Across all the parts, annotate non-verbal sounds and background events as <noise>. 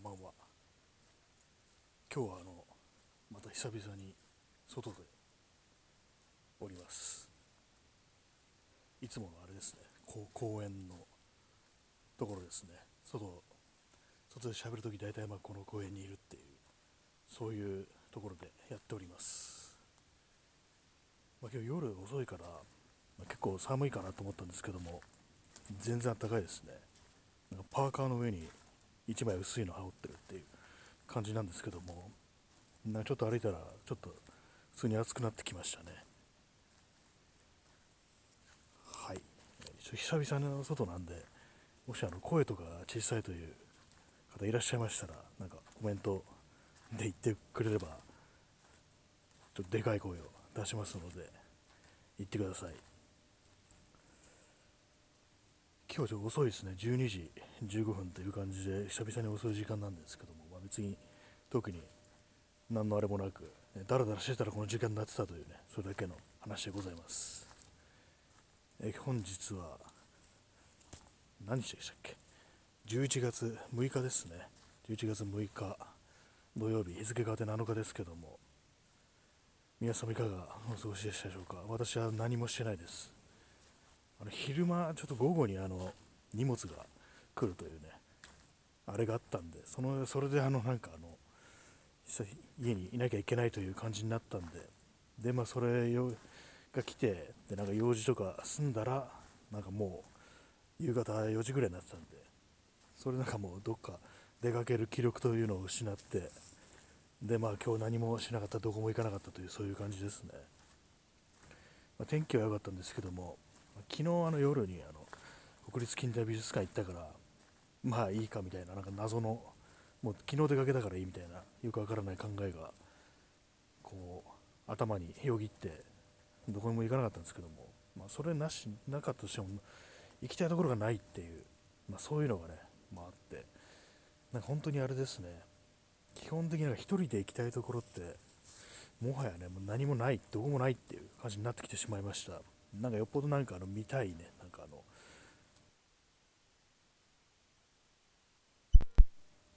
んばんは。今日はあのまた久々に外でおります。いつものあれですね。公園のところですね。外外で喋るとき大体まあこの公園にいるっていうそういうところでやっております、まあ、今日夜遅いから、まあ結構寒いかなと思ったんですけども全然暖かいですね。なんかパーカーの上に1枚薄いの羽織ってるっていう感じなんですけどもなちょっと歩いたらちょっと普通に暑くなってきましたね。はい。久々の外なんでもしあの声とか小さいという方いらっしゃいましたらなんかコメントで言ってくれればちょっとでかい声を出しますので言ってください。今日ちょっと遅いですね、12時15分という感じで、久々に遅い時間なんですけども、まあ、別に特に何のあれもなく、ねだらだらしてたらこの時間になってたというね、それだけの話でございます。え本日は、何日でしたっけ ?11 月6日ですね。11月6日土曜日、日付変わって7日ですけども、皆様いかがお過ごしでしたでしょうか？私は何もしてないです。あの昼間、ちょっと午後にあの荷物が来るというね、あれがあったんで、そのそれであのなんかあの家にいなきゃいけないという感じになったんで、で、まあ、それが来て、でなんか用事とか済んだら、なんかもう夕方4時ぐらいになってたんで、それなんかもうどっか出かける気力というのを失って、で、まあ今日何もしなかった、どこも行かなかったという、そういう感じですね。まあ、天気は良かったんですけども、昨日あの夜にあの国立近代美術館行ったからまあいいかみたいななんか謎のもう昨日出かけたからいいみたいなよくわからない考えがこう頭によぎってどこにも行かなかったんですけども、まあ、それなしなかったとしても行きたいところがないっていう、まあ、そういうのがね、まあ、ってなんか本当にあれですね基本的には一人で行きたいところってもはやねもう何もないどこもないっていう感じになってきてしまいました。なんかよっぽどなんかあの見たいね、なんかあの、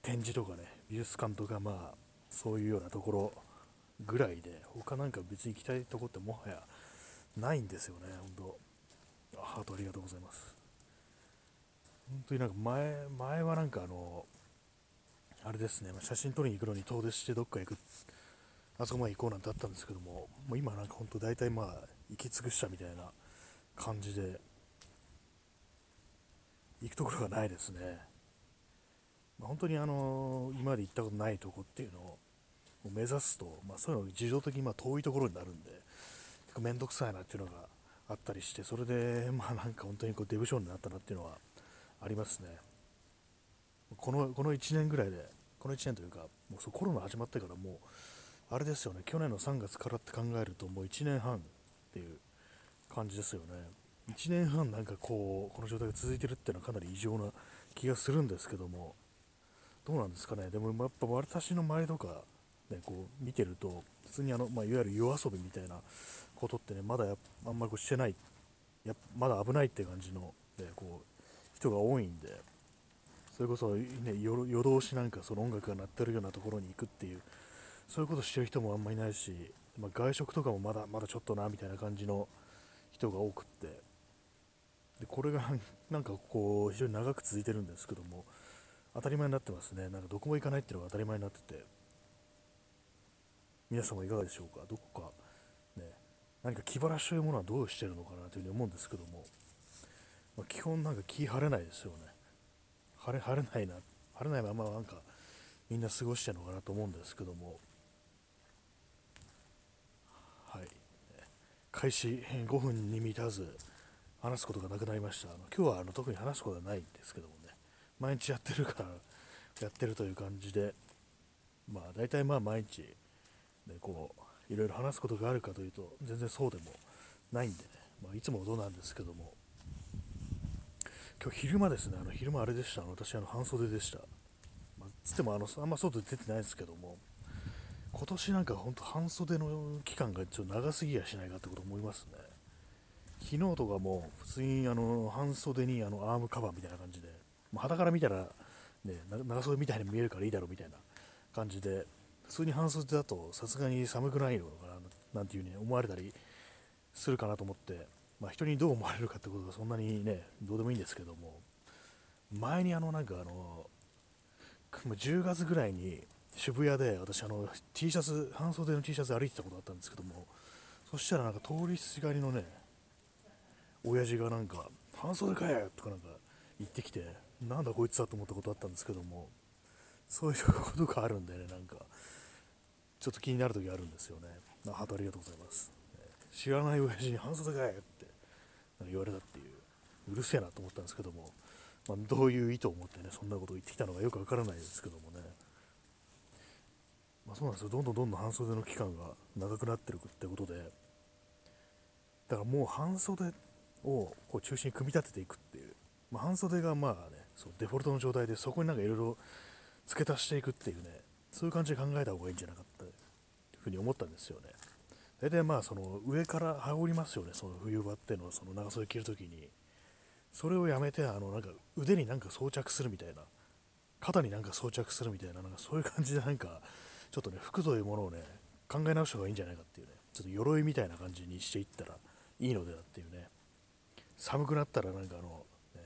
展示とかね、美術館とかまあ、そういうようなところぐらいで、他なんか別に行きたいとこってもはやないんですよね、本当ハートありがとうございます。本当になんか前、前はなんかあの、あれですね、ま写真撮りに行くのに遠出してどっか行く、あそこまで行こうなんてあったんですけども、もう今なんか本当大体まあ、行き尽くしたみたいな感じで行くところがないですね、まあ、本当にあの今まで行ったことないとこっていうのを目指すと、まあ、そういうの自動的にま遠いところになるんで結構面倒くさいなっていうのがあったりしてそれでまあなんか本当にこうデブ症になったなっていうのはありますね。このこの1年ぐらいでこの1年というかもうそうコロナ始まってからもうあれですよね去年の3月からって考えるともう1年半っていう感じですよね。1年半なんかこう、この状態が続いてるっていうのはかなり異常な気がするんですけども、どうなんですかね。でもやっぱ私の周りとか、ね、こう見てると、普通にあの、まあ、いわゆる夜遊びみたいなことってね、まだあんまりこうしてない、やまだ危ないって感じの、ね、こう人が多いんで、それこそ、ね、夜夜通しなんかその音楽が鳴ってるようなところに行くっていう、そういうことしてる人もあんまりいないし、まあ、外食とかもまだまだちょっとなみたいな感じの人が多くって。でこれがなんかこう非常に長く続いてるんですけども当たり前になってますね。なんかどこも行かないっていうのが当たり前になってて。皆様いかがでしょうか？どこかね何か気晴らしというものはどうしてるのかなというふに思うんですけども、まあ、基本なんか気晴れないですよね。晴れ晴れないな晴れないままなんかみんな過ごしてるのかなと思うんですけどもはい、開始5分に満たず話すことがなくなりました。あの今日はあの特に話すことはないんですけどもね、毎日やってるからやってるという感じで、まあ大体まあ毎日、ね、こういろいろ話すことがあるかというと全然そうでもないんでね、まあ、いつもどうなんですけども、今日昼間ですね、あの昼間あれでした、あの私あの半袖でした。まあ、つってもあのあんま外出てないですけども、今年なんか本当半袖の期間がちょっと長すぎやしないかってこと思いますね。昨日とかも普通にあの半袖にあのアームカバーみたいな感じで、肌から見たらね、長袖みたいに見えるからいいだろうみたいな感じで普通に半袖だとさすがに寒くないのかななんていうふうに思われたりするかなと思って、まあ、人にどう思われるかってことがそんなにねどうでもいいんですけども前にあのなんかあの10月ぐらいに渋谷で私あの T シャツ半袖の T シャツ歩いてたことあったんですけどもそしたらなんか通りすがりのね親父がなんか半袖かよとかなんか言ってきてなんだこいつだと思ったことあったんですけどもそういうことがあるんでねなんかちょっと気になる時あるんですよねハートありがとうございます、知らない親父に半袖かよって言われたっていううるせえなと思ったんですけども、まあ、どういう意図を持ってねそんなことを言ってきたのかよくわからないですけどもね。まあ、そうなんですよ。どんどんどんどん半袖の期間が長くなってるってことで。だからもう半袖をこう中心に組み立てていくっていう、まあ、半袖がまあねそうデフォルトの状態でそこになんかいろいろ付け足していくっていうね。そういう感じで考えた方がいいんじゃなかったというふうに思ったんですよね。大体まあその上から羽織りますよね。その冬場ってのその長袖着るときに。それをやめてあのなんか腕になんか装着するみたいな。肩になんか装着するみたいななんかそういう感じでなんかちょっとね服というものをね考え直した方がいいんじゃないかっていうねちょっと鎧みたいな感じにしていったらいいのではっていうね寒くなったらなんかあの、ね、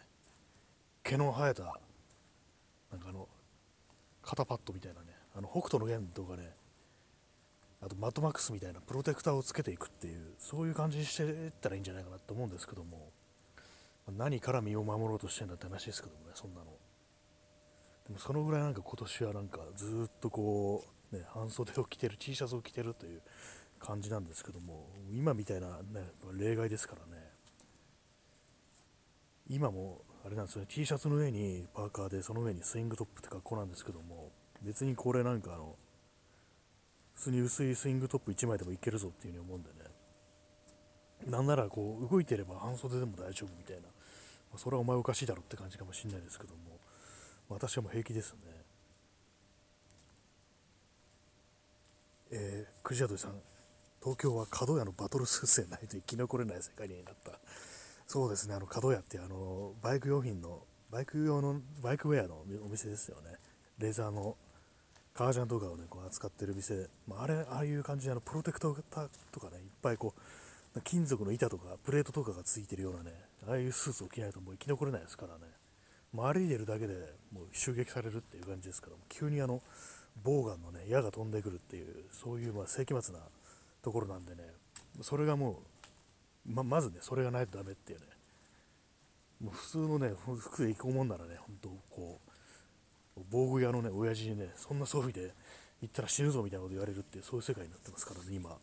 毛の生えたなんかあの肩パッドみたいなねあの北斗の拳とかねあとマットマックスみたいなプロテクターをつけていくっていうそういう感じにしていったらいいんじゃないかなと思うんですけども何から身を守ろうとしてんだって話ですけどもねそんなの。でもそのぐらいなんか今年はなんかずっとこうね半袖を着てる T シャツを着てるという感じなんですけども今みたいなね例外ですからね。今もあれなんですね。T シャツの上にパーカーでその上にスイングトップって格好なんですけども別にこれなんかあの普通に薄いスイングトップ1枚でもいけるぞっていうふうに思うんでね。なんならこう動いてれば半袖でも大丈夫みたいな、まあ、それはお前おかしいだろって感じかもしれないですけども私はもう平気ですね。えー、クジアドさん東京は角屋のバトルスーツでないと生き残れない世界になったそうですね、あの角屋ってあのバイク用品の、バイク用の、バイクウェアのお店ですよね。レーザーの革ジャンとかをね、こう扱ってる店、まあ、あれ、ああいう感じであのプロテクターとかね、いっぱいこう、金属の板とかプレートとかがついてるようなね、ああいうスーツを着ないともう生き残れないですからね。まあ、歩いてるだけでもう襲撃されるっていう感じですから、急にあの、ボウガンのね、矢が飛んでくるっていう、そういうまあ世紀末なところなんでね、それがもうままずね、それがないとダメっていうね、もう普通のね、服で行こうもんならね、本当こう、防具屋のね、親父にね、そんな装備で行ったら死ぬぞみたいなこと言われるって、そういう世界になってますからね、今。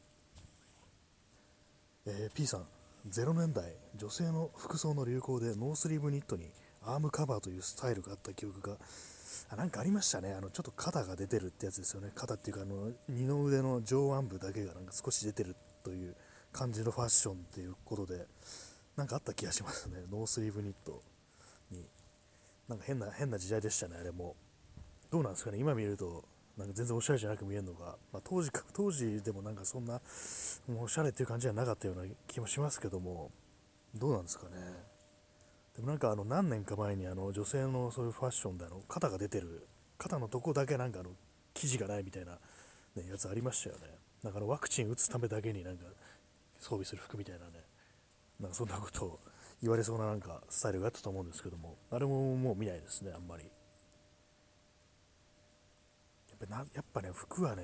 えー、P さん、0年代、女性の服装の流行でノースリーブニットにアームカバーというスタイルがあった記憶が、あなんかありましたね、あのちょっと肩が出てるってやつですよね、肩っていうか、あの二の腕の上腕部だけがなんか少し出てるという感じのファッションっていうことで、なんかあった気がしますね、ノースリーブニットに。なんか変な、変な時代でしたね、あれも。どうなんですかね、今見ると、なんか全然おしゃれじゃなく見えるのが、まあ、当時か、当時でもなんかそんな、もうおしゃれっていう感じじゃなかったような気もしますけども、どうなんですかね。でもなんかあの何年か前にあの女性のそういうファッションであの肩が出てる、肩のとこだけなんかあの生地がないみたいな、ね、やつありましたよね。だからワクチン打つためだけになんか装備する服みたいなね、なんかそんなことを言われそうななんかスタイルがあったと思うんですけども、あれももう見ないですね、あんまり。やっぱなやっぱね、服はね、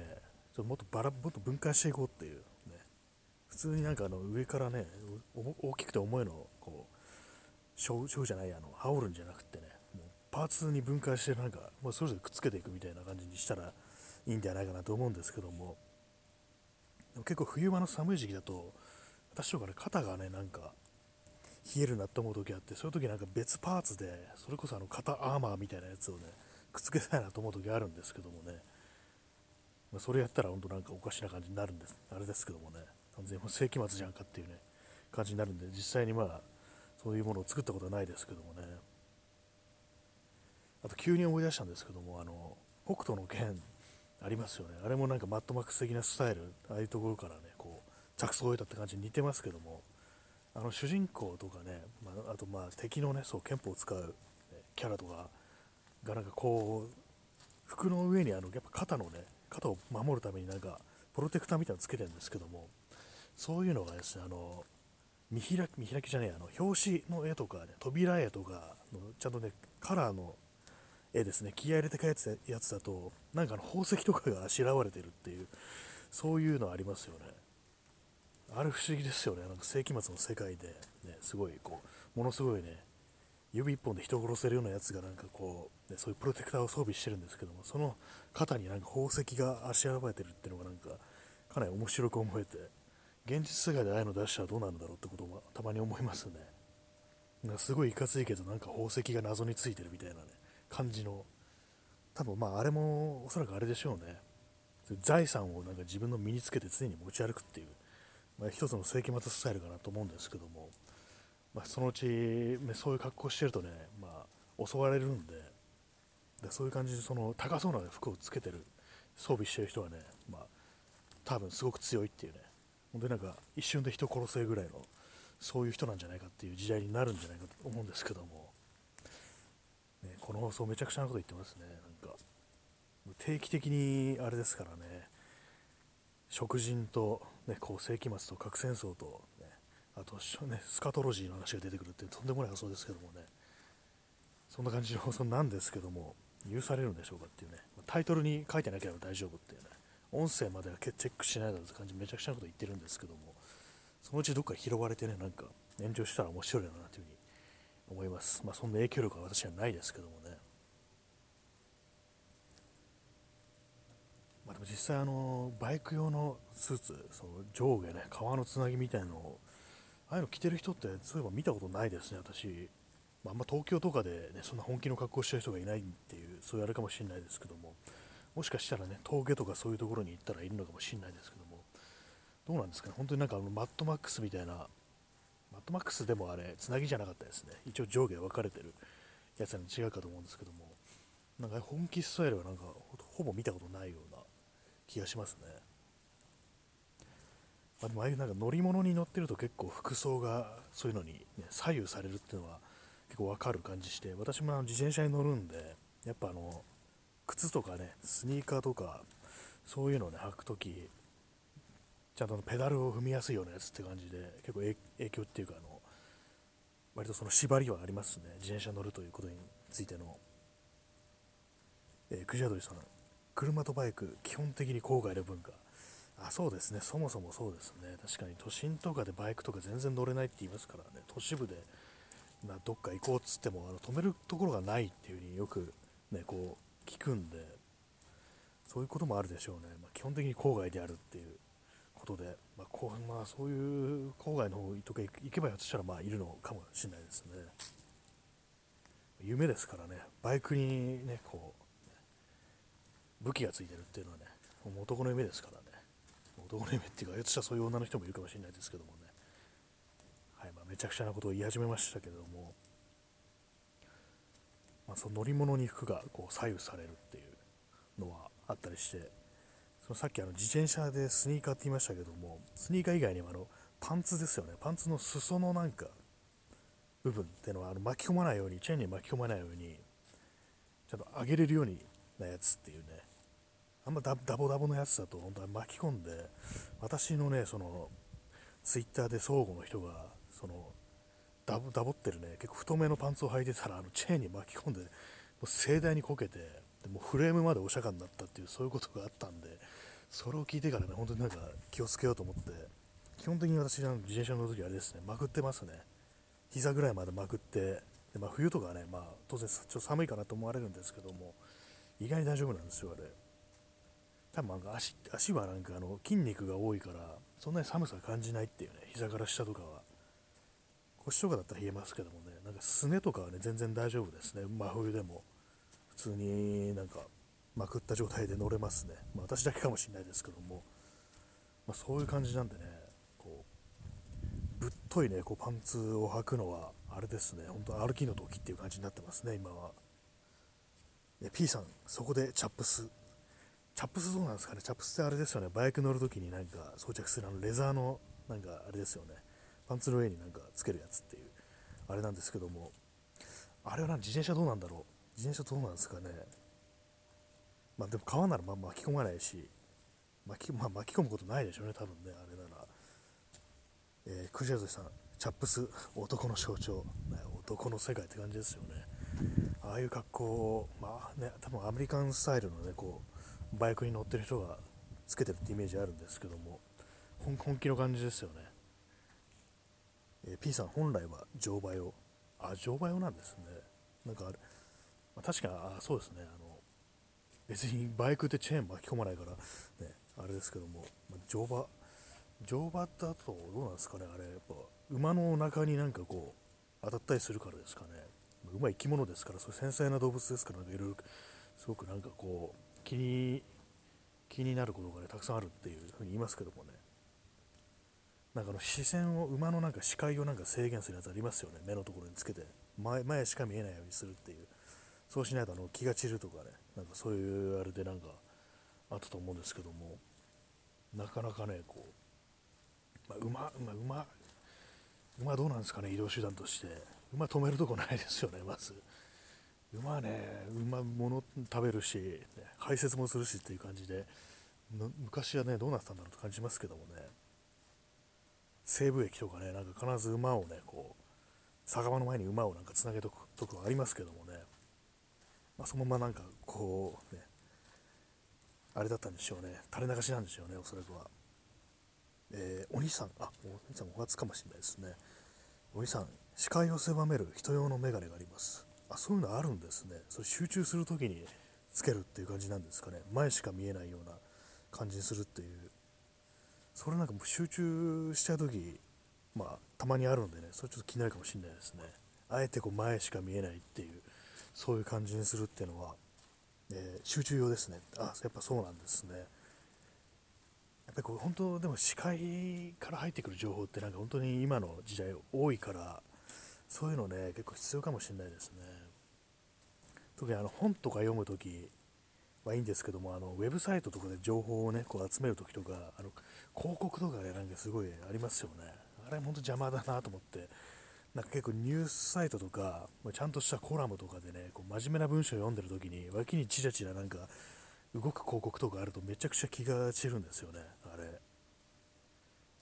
ちょっともっとバラもっと分解していこうっていう、ね、普通になんかあの上からね、大きくて重いの、しょうじゃないあの羽織るんじゃなくてねもうパーツに分解してなんかもうそれぞれくっつけていくみたいな感じにしたらいいんじゃないかなと思うんですけども。でも結構冬場の寒い時期だと私とかね肩がねなんか冷えるなって思う時あってそういう時なんか別パーツでそれこそあの肩アーマーみたいなやつをねくっつけたいなと思う時あるんですけどもね、まあ、それやったら本当なんかおかしな感じになるんですあれですけどもね。完全に世紀末じゃんかっていうね感じになるんで実際にまあそういうものを作ったことはないですけどもね。あと急に思い出したんですけどもあの北斗の拳ありますよね。あれもなんかマットマックス的なスタイルああいうところからねこう着想を得たって感じに似てますけどもあの主人公とかね、まあ、あとまあ敵のねそう憲法を使う、キャラとかがなんかこう服の上にあのやっぱ肩のね肩を守るためになんかプロテクターみたいなのつけてるんですけどもそういうのがですねあの見開き見開きじゃねえあの表紙の絵とかね扉絵とかのちゃんとねカラーの絵ですね気合入れて描いたやつだとなんかあの宝石とかがあしらわれてるっていうそういうのありますよね。あれ不思議ですよねなんか世紀末の世界で、ね、すごいこうものすごいね指一本で人殺せるようなやつがなんかこう、ね、そういうプロテクターを装備してるんですけどもその肩になんか宝石があしらわれてるっていうのがなんかかなり面白く思えて現実世界でああいうの出したらどうなるんだろうってこともたまに思いますね。なすごいいかついけどなんか宝石が謎についてるみたいなね感じの。多分まああれもおそらくあれでしょうね。財産をなんか自分の身につけて常に持ち歩くっていう、まあ、一つの世紀末スタイルかなと思うんですけども、まあ、そのうち、ねそういう格好してるとね、まあ、襲われるんで。でそういう感じでその高そうな服をつけてる装備してる人はね、まあ、多分すごく強いっていうね。本当になんか一瞬で人殺せぐらいのそういう人なんじゃないかっていう時代になるんじゃないかと思うんですけども。ね、この放送めちゃくちゃなこと言ってますね。なんか定期的にあれですからね。食人と、ね、こう世紀末と核戦争と、ね、あと、ね、スカトロジーの話が出てくるってとんでもない放送ですけどもね。そんな感じの放送なんですけども許されるんでしょうかっていうね。タイトルに書いてなければ大丈夫っていうね。音声まではチェックしないだろうって感じめちゃくちゃなこと言ってるんですけどもそのうちどっか拾われてねなんか炎上したら面白いなというふうに思います。まあ、そんな影響力は私はないですけどもね。まあ、でも実際あの、バイク用のスーツ、その上下ね、革のつなぎみたいのを、ああいうの着てる人ってそういえば見たことないですね、私。まあ、んま東京とかで、ね、そんな本気の格好してる人がいないっていう、そういうあれかもしれないですけども、もしかしたらね、峠とかそういうところに行ったらいるのかもしれないですけども、どうなんですかね、本当になんかあのマッドマックスみたいなマットマックスでもあれ、つなぎじゃなかったですね。一応上下分かれてるやつに違うかと思うんですけども、なんか本気スタイルはなんかほぼ見たことないような気がしますね。まあ、でもああいうなんか乗り物に乗ってると結構服装がそういうのに、ね、左右されるっていうのは結構わかる感じして、私も自転車に乗るんで、やっぱあの、靴とかね、スニーカーとか、そういうのをね、履くとき、ちゃんとペダルを踏みやすいようなやつって感じで結構影響っていうかあの割とその縛りはありますね。自転車乗るということについての、えー、クジャドリさん。車とバイク基本的に郊外の文化。あそうですね。そもそもそうですね。確かに。都心とかでバイクとか全然乗れないって言いますからね。都市部でなどっか行こうっつってもあの止めるところがないっていう風によくねこう聞くんでそういうこともあるでしょうね、まあ、基本的に郊外であるっていうことで、まあこうまあ、そういう郊外の方とか行けばやとしたらまあいるのかもしれないですね。夢ですからね、バイクにね、こう、武器がついてるっていうのはね、もう男の夢ですからね、男の夢っていうか、やとしたらそういう女の人もいるかもしれないですけどもね、はいまあ、めちゃくちゃなことを言い始めましたけれども、まあ、その乗り物に服がこう左右されるっていうのはあったりして、そのさっきあの自転車でスニーカーって言いましたけどもスニーカー以外にもあのパンツですよね。パンツの裾のなんか部分っていうのはあの巻き込まないようにチェーンに巻き込まないようにちゃんと上げれるようになやつっていうね。あんまダボダボのやつだと本当は巻き込んで私のねそのツイッターで相互の人がそのダボダボってるね。結構太めのパンツを履いてたらあのチェーンに巻き込んでもう盛大にこけてでもフレームまでお釈迦になったっていうそういうことがあったんでそれを聞いてからね本当になんか気をつけようと思って基本的に私の自転車の時あれですねまくってますね。膝ぐらいまでまくってで、まあ、冬とかね、まあ、当然ちょっと寒いかなと思われるんですけども意外に大丈夫なんですよあれ。多分なんか足足はなんかあの筋肉が多いからそんなに寒さ感じないっていうね膝から下とかは。腰とかだったら冷えますけどもね。なんかすねとかはね全然大丈夫ですね。真冬でも。普通になんかまくった状態で乗れますね、まあ、私だけかもしれないですけども、まあ、そういう感じなんでね。こうぶっといねこうパンツを履くのはあれですね。本当歩きの時っていう感じになってますね今は。P さんそこでチャップス。チャップスどうなんですかね？チャップスってあれですよね。バイク乗るときになんか装着するあのレザーのなんかあれですよね。パンツの上になんかつけるやつっていうあれなんですけどもあれはな自転車どうなんだろう自転車どうなんですかね。まあでも川ならま巻き込まないし、巻き,、まあ、巻き込むことないでしょうね、多分ね、あれなら。えー、クジャズさん、チャップス、男の象徴、男の世界って感じですよね。ああいう格好を、まあね、多分アメリカンスタイルのね、こう、バイクに乗ってる人がつけてるってイメージあるんですけども、本気の感じですよね。えー、P さん、本来は乗馬用。あ、乗馬用なんですね。なんかあれ、まあ、確かあそうですね。あの別にバイクってチェーン巻き込まないから、ね、あれですけども、まあ、乗馬、乗馬だとどうなんですかね、あれ、やっぱ馬の中になんかこう、当たったりするからですかね。馬生き物ですから、そう繊細な動物ですから、いろいろ、すごくなんかこう、気に、気になることがね、たくさんあるっていうふうに言いますけどもね。なんかの視線を、馬のなんか視界をなんか制限するやつありますよね、目のところにつけて。前前しか見えないようにするっていう。そうしないとあの気が散るとかね、なんかそういうあれでなんかあったと思うんですけども、なかなかね、こう、まあ、馬、馬、馬、馬どうなんですかね、移動手段として。馬止めるとこないですよね、まず。馬ね、馬物食べるし、排泄もするしっていう感じで、昔はね、どうなってたんだろうと感じますけどもね、西部駅とかね、なんか必ず馬をね、こう、酒場の前に馬をなんかつなげとくとこありますけどもね、まあ、そのままなんかこうね、あれだったんでしょうね、垂れ流しなんでしょうね、おそらくは。えー、お兄さん、あ、お兄さんお初かもしれないですね。お兄さん、視界を狭める人用のメガネがあります。あ、そういうのあるんですね。それ集中するときにつけるっていう感じなんですかね。前しか見えないような感じにするっていう。それなんかもう集中しちゃうとき、まあ、たまにあるんでね、それちょっと気になるかもしれないですね。あえてこう前しか見えないっていうそういう感じにするっていうのは、えー、集中用ですね。あやっぱそうなんですね。やっぱりこう本当でも視界から入ってくる情報ってなんか本当に今の時代多いからそういうのね結構必要かもしれないですね。特にあの本とか読むときはい。い。んですけどもあのウェブサイトとかで情報をねこう集めるときとかあの広告とかねなんかすごい。ありますよねあれ本当邪魔だなと思ってなんか結構ニュースサイトとか、ちゃんとしたコラムとかでね、こう真面目な文章を読んでる時に、脇にチラチラなんか動く広告とかあるとめちゃくちゃ気が散るんですよね、あれ。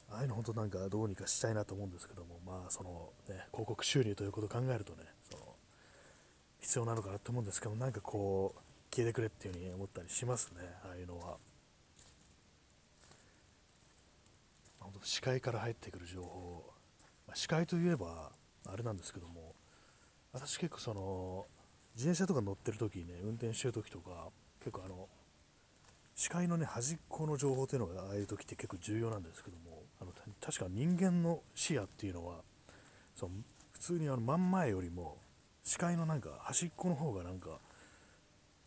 ああい。うの本当なんかどうにかしたい。なと思うんですけども、まあそのね、広告収入とい。うことを考えるとね、その必要なのかなと思うんですけど、なんかこう、消えてくれっていうふうに思ったりしますね、ああいうのは。視界から入ってくる情報、まあ、視界といえば、あれなんですけども私結構その自転車とか乗ってる時にね運転してる時とか結構あの視界のね端っこの情報っていうのがああいう時って結構重要なんですけどもあの確か人間の視野っていうのはその普通にあの真ん前よりも視界のなんか端っこの方がなんか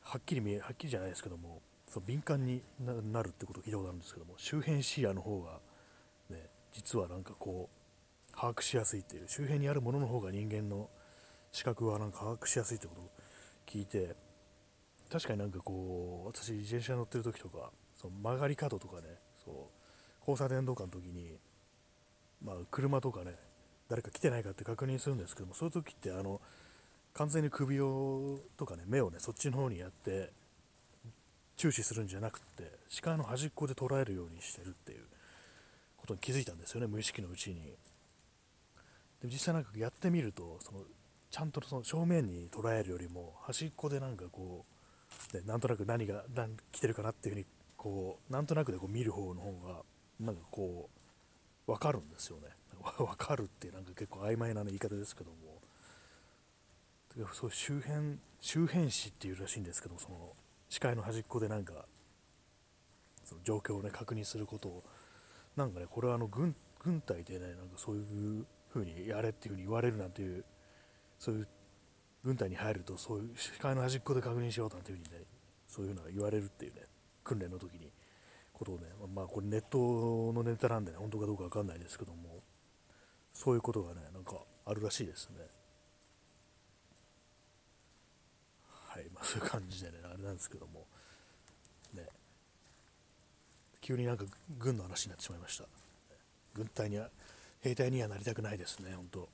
はっきり見えはっきりじゃないですけどもその敏感になるってことを聞いたことあるんですけども周辺視野の方がね実はなんかこう把握しやすいっていう周辺にあるものの方が人間の視覚はなんか把握しやすいってことを聞いて確かになんかこう私自転車乗ってる時とかその曲がり角とかねそう交差点とかの時にまあ車とかね誰か来てないかって確認するんですけどもそういう時ってあの完全に首をとかね目をねそっちの方にやって注視するんじゃなくって視界の端っこで捉えるようにしてるっていうことに気づいたんですよね無意識のうちに。でも実際なんかやってみるとそのちゃんとその正面に捉えるよりも端っこでなんかこう、ね、なんとなく何が何来てるかなっていうふうにこうなんとなくでこう見る方の方がなんかこう分かるんですよね分かるってなんか結構曖昧な言い方ですけどもそう周辺周辺視っていうらしいんですけどその視界の端っこでなんかその状況をね確認することをなんかねこれはあの軍軍隊でねなんかそういう風にやれっていう風に言われるなんていうそういう軍隊に入るとそういう視界の端っこで確認しようなんていう風にねそういうのが言われるっていうね訓練の時にことをねまあこれネットのネタなんでね本当かどうか分かんないですけどもそういうことがねなんかあるらしいですねはいまあ <laughs> そういう感じでねあれなんですけども。ね。急になんか軍の話になってしまいました。軍隊には兵隊にはなりたくないですね、本当。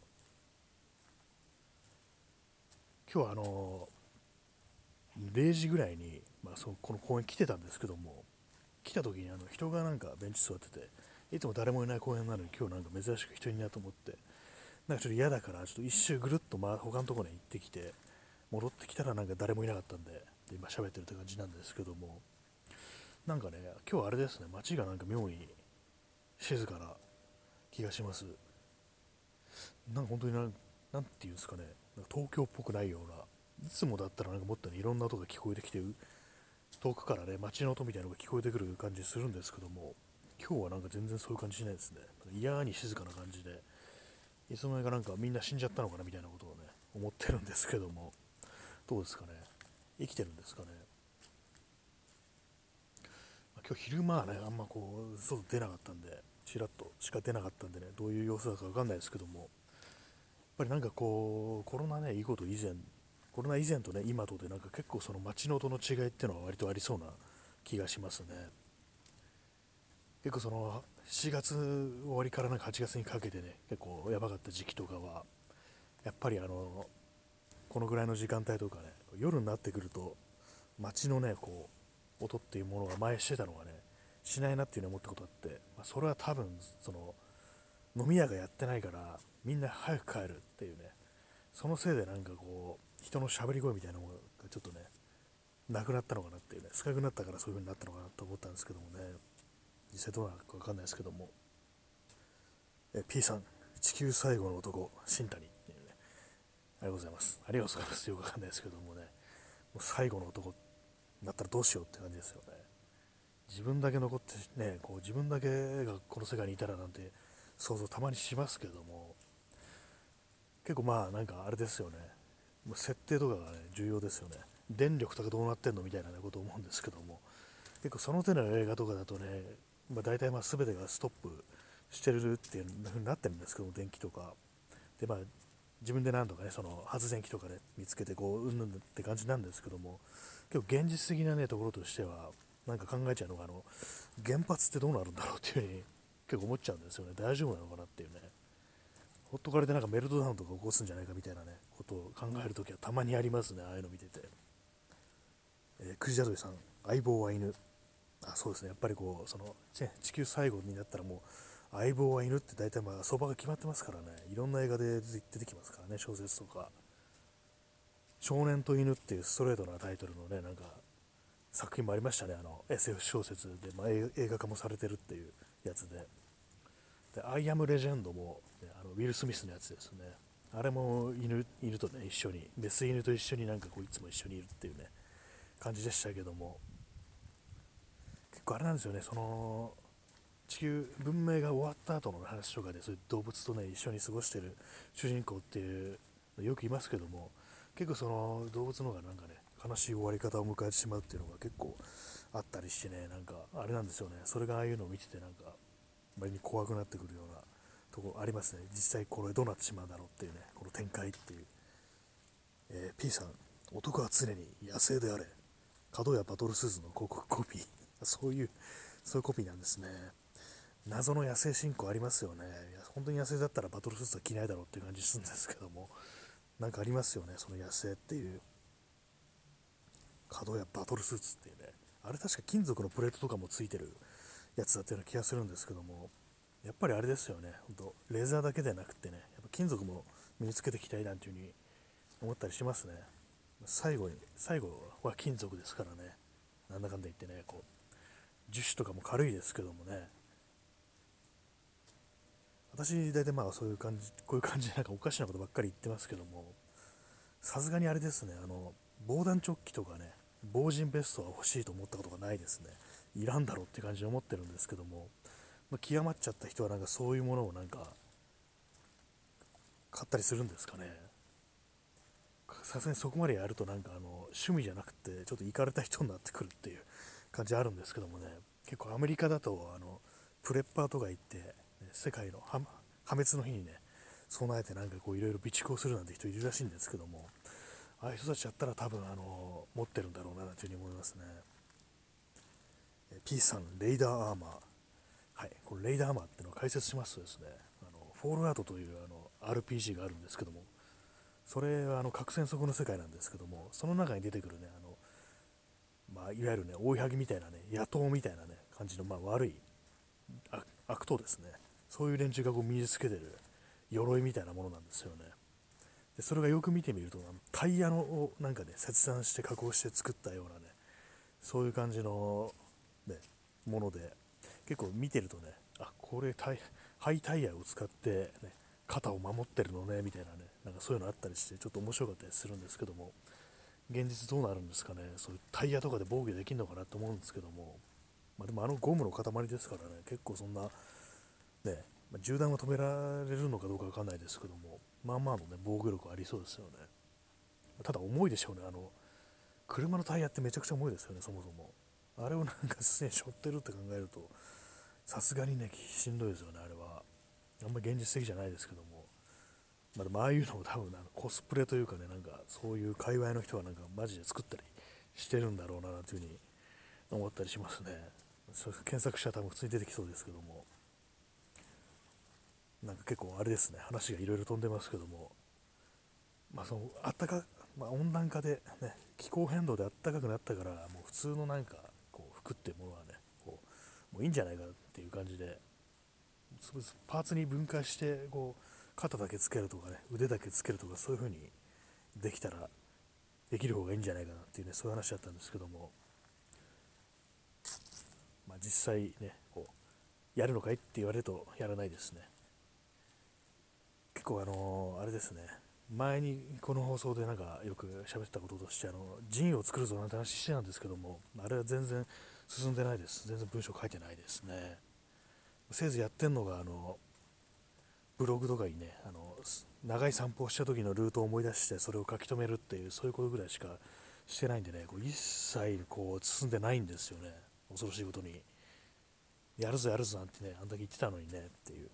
今日はあの0時ぐらいに、まあ、そのこの公園来てたんですけども来た時にあの人がなんかベンチ座ってていつも誰もいない公園なのに今日なんか珍しく人いないと思ってなんかちょっと嫌だからちょっと一周ぐるっと、ま、他のところに行ってきて戻ってきたらなんか誰もいなかったんでで今喋ってるって感じなんですけども。なんかね今日あれですね。街がなんか妙に静かな気がします。なんか本当になんなんていうんですかね。なんか東京っぽくないような。いつもだったらなんかもっと、ね、いろんな音が聞こえてきて遠くからね街の音みたいなのが聞こえてくる感じするんですけども。今日はなんか全然そういう感じしないですね。嫌に静かな感じで。いつの間にかなんかみんな死んじゃったのかなみたいなことをね思ってるんですけども。どうですかね。生きてるんですかね。今日昼間はねあんまこう外出なかったんでちらっとしか出なかったんでねどういう様子だか分かんないですけども。やっぱりなんかこうコロナねいいこと以前コロナ以前とね今とでなんか結構その街の音の違いっていうのは割とありそうな気がしますね。結構その7月終わりからなんか8月にかけてね結構やばかった時期とかはやっぱりあのこのぐらいの時間帯とかね夜になってくると街のねこう音っていうものが前してたのがねしないなっていうのを思ったことあって、まあ、それは多分その飲み屋がやってないからみんな早く帰るっていうねそのせいでなんかこう人のしゃべり声みたいなものがちょっとねなくなったのかなっていうね少なくなったからそういう風になったのかなと思ったんですけどもね実際どうなるか分かんないですけども。え P さん地球最後の男新谷。ありがとうございます。ありがとうございます。よく分かんないですけどもね。もう最後の男になったらどうしようって感じですよね。自分だけ残ってねこう自分だけがこの世界にいたらなんて想像たまにしますけども。結構まあなんかあれですよね。もう設定とかがね重要ですよね。電力とかどうなってんのみたいな、こと思うんですけども。結構その手の映画とかだとね、まあ、大体まあ全てがストップしてるっていう風になってるんですけども電気とか。でまあ自分で何とかねその発電機とかね見つけてこううんぬんって感じなんですけども結構現実的なねところとしてはなんか考えちゃうのがあの原発ってどうなるんだろうっていう風に結構思っちゃうんですよね。大丈夫なのかなっていうね。ほっとかれてなんかメルトダウンとか起こすんじゃないかみたいなねことを考えるときはたまにありますねああいうの見てて、え、クジラドリさん相棒は犬。あそうですね。やっぱりこうその地球最後になったらもう相棒は犬って大体まあ相場が決まってますからね。いろんな映画で出てきますからね。小説とか少年と犬っていうストレートなタイトルのねなんか作品もありましたね。あの SF 小説で、まあ、映画化もされてるっていうやつで。でアイアムレジェンドも、ね、あのウィル・スミスのやつですね。あれも犬犬とね一緒にメス犬と一緒になんかこういつも一緒にいるっていうね感じでしたけども。結構あれなんですよね。その地球文明が終わった後の話とかでそういう動物とね一緒に過ごしてる主人公っていうよくいますけども結構その動物の方がなんかね悲しい終わり方を迎えてしまうっていうのが結構あったりしてねなんかあれなんですよね。それがああいうのを見ててなんか割に怖くなってくるようなとこありますね。実際これどうなってしまうんだろうっていうねこの展開っていう、えー、P さん男は常に野生であれ。角やバトルスーツの広告コピー。<laughs> そういうそういうコピーなんですね。謎の野生進行ありますよね。本当に野生だったらバトルスーツは着ないだろうっていう感じするんですけども。なんかありますよねその野生っていう。角やバトルスーツっていうね。あれ確か金属のプレートとかもついてるやつだったような気がするんですけども。やっぱりあれですよね本当。レーザーだけでなくてね。やっぱ金属も身につけていきたいなんていう風に思ったりしますね。最後に最後は金属ですからね。なんだかんだ言ってねこう樹脂とかも軽いですけどもね。私大体まあそういう感じこういう感じでなんかおかしなことばっかり言ってますけどもさすがにあれですねあの防弾チョッキとかね防塵ベストは欲しいと思ったことがないですね。いらんだろうって感じで思ってるんですけども、まあ、極まっちゃった人はなんかそういうものをなんか買ったりするんですかね。さすがにそこまでやるとなんかあの趣味じゃなくてちょっと行かれた人になってくるっていう感じあるんですけどもね。結構アメリカだとあのプレッパーとか行って、世界の破滅の日にね備えてなんかこういろいろ備蓄をするなんて人いるらしいんですけどもああいう人たちやったら多分あの持ってるんだろうなというふうに思いますね。P さん、レイダーアーマー。はい、これレイダーアーマーっていうのを解説しますとですね、あのフォールアウトというあの RPG があるんですけども、それはあの核戦争の世界なんですけども、その中に出てくるね、あのまあ、いわゆるね追いはぎみたいなね野党みたいなね感じの、まあ、悪い悪党ですねそういう連中がこう身につけてる鎧みたいなものなんですよね。でそれがよく見てみるとタイヤのをなんかね切断して加工して作ったようなねそういう感じの、ね、もので結構見てるとねあこれタイハイタイヤを使って、ね、肩を守ってるのねみたいなねなんかそういうのあったりしてちょっと面白かったりするんですけども現実どうなるんですかねそういうタイヤとかで防御できるのかなと思うんですけども、まあ、でもあのゴムの塊ですからね結構そんなね、まあ、銃弾は止められるのかどうかわかんないですけどもまあまあのね防御力ありそうですよね。ただ重いでしょうねあの車のタイヤってめちゃくちゃ重いですよねそもそも。あれをなんかすでに背負ってるって考えるとさすがにねしんどいですよねあれは。あんまり現実的じゃないですけども。まあ、でもああいうのも多分なんコスプレというかねなんかそういう界隈の人はなんかマジで作ったりしてるんだろうなというふうに思ったりしますね。検索したら多分普通に出てきそうですけども。なんか結構あれですね話がいろいろ飛んでますけども。まあそのあったか、まあ、温暖化でね気候変動であったかくなったからもう普通のなんかこう服っていうものはねこうもういいんじゃないかっていう感じでパーツに分解してこう肩だけつけるとかね腕だけつけるとかそういう風にできたらできる方がいいんじゃないかなっていうねそういう話だったんですけども。まあ、実際ねこうやるのかいって言われるとやらないですね。構あの、あれですね。前にこの放送でなんかよく喋ってたこととしてあの陣を作るぞなんて話してたんですけどもあれは全然進んでないです。全然文章書いてないですね。せいぜいやってんのがあのブログとかにねあの長い散歩をした時のルートを思い出してそれを書き留めるっていうそういうことぐらいしかしてないんでねこう一切こう進んでないんですよね。恐ろしいことに。やるぞやるぞなんてねあんだけ言ってたのにねっていう。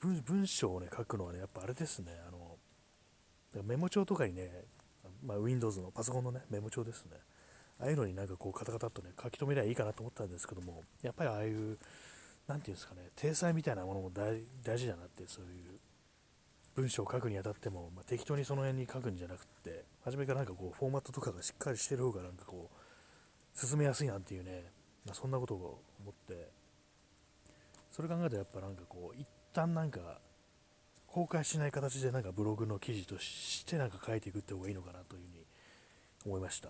文章をね書くのはねやっぱあれですねあのメモ帳とかにね、まあ、Windows のパソコンのねメモ帳ですね。ああいうのになんかこうカタカタっとね書き留めりゃいいかなと思ったんですけどもやっぱりああいう何て言うんですかね、体裁みたいなものも大事だなって、そういう文章を書くにあたっても、まあ、適当にその辺に書くんじゃなくて、初めからなんかこう、フォーマットとかがしっかりしてる方がなんかこう、進めやすいなんていうね、まあ、そんなことを思って、それ考えるとやっぱなんかこう、一旦なんか、公開しない形でなんかブログの記事としてなんか書いていくって方がいいのかなというふうに思いました。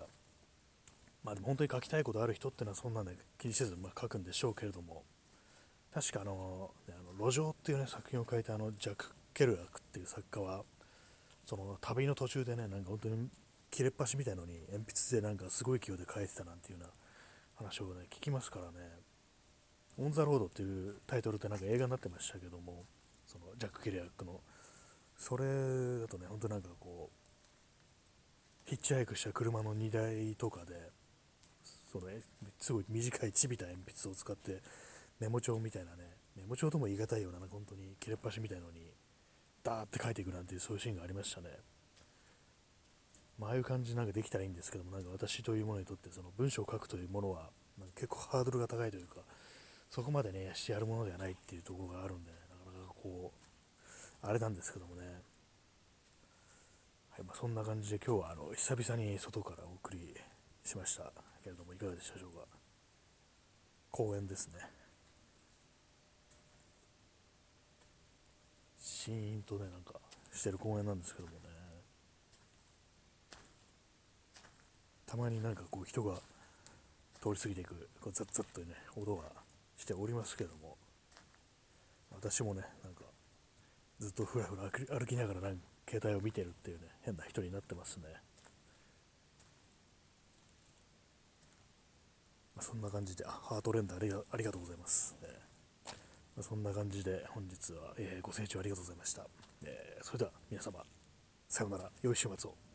まあでも本当に書きたいことある人ってのはそんなね気にせずま書くんでしょうけれども、確かあのあの路上っていう、ね、作品を書いたあのジャック・ケルアクっていう作家はその旅の途中でねなんか本当に切れっ端みたいのに鉛筆でなんかすごい勢いで書いてたなんていうような話をね聞きますからね「オン・ザ・ロード」っていうタイトルってなんか映画になってましたけどもそのジャック・ケルアックのそれだとね本当なんかこうヒッチハイクした車の荷台とかでそのすごい短いちびた鉛筆を使ってメモ帳みたいなね、メモ帳とも言い難いような、本当に切れっ端みたいのに、ダーって書いていくなんていうそういうシーンがありましたね。まあ、ああいう感じなんかできたらいいんですけども、なんか私というものにとってその文章を書くというものは、なんか結構ハードルが高いというか、そこまでね、してやるものではないっていうところがあるんで、なかなかこう、あれなんですけどもね。はいまあ、そんな感じで今日はあの久々に外からお送りしましたけれども、いかがでしたでしょうか。公園ですね。シーンとねなんかしてる公園なんですけどもねたまになんかこう人が通り過ぎていくこうザッザッとね音がしておりますけども私もねなんかずっとふらふら歩きながらなん携帯を見てるっていうね変な人になってますね、まあ、そんな感じであハートレンダーありがありがとうございます、ねそんな感じで本日は、えー、ご清聴ありがとうございました。えー、それでは皆様、さようなら、良い週末を。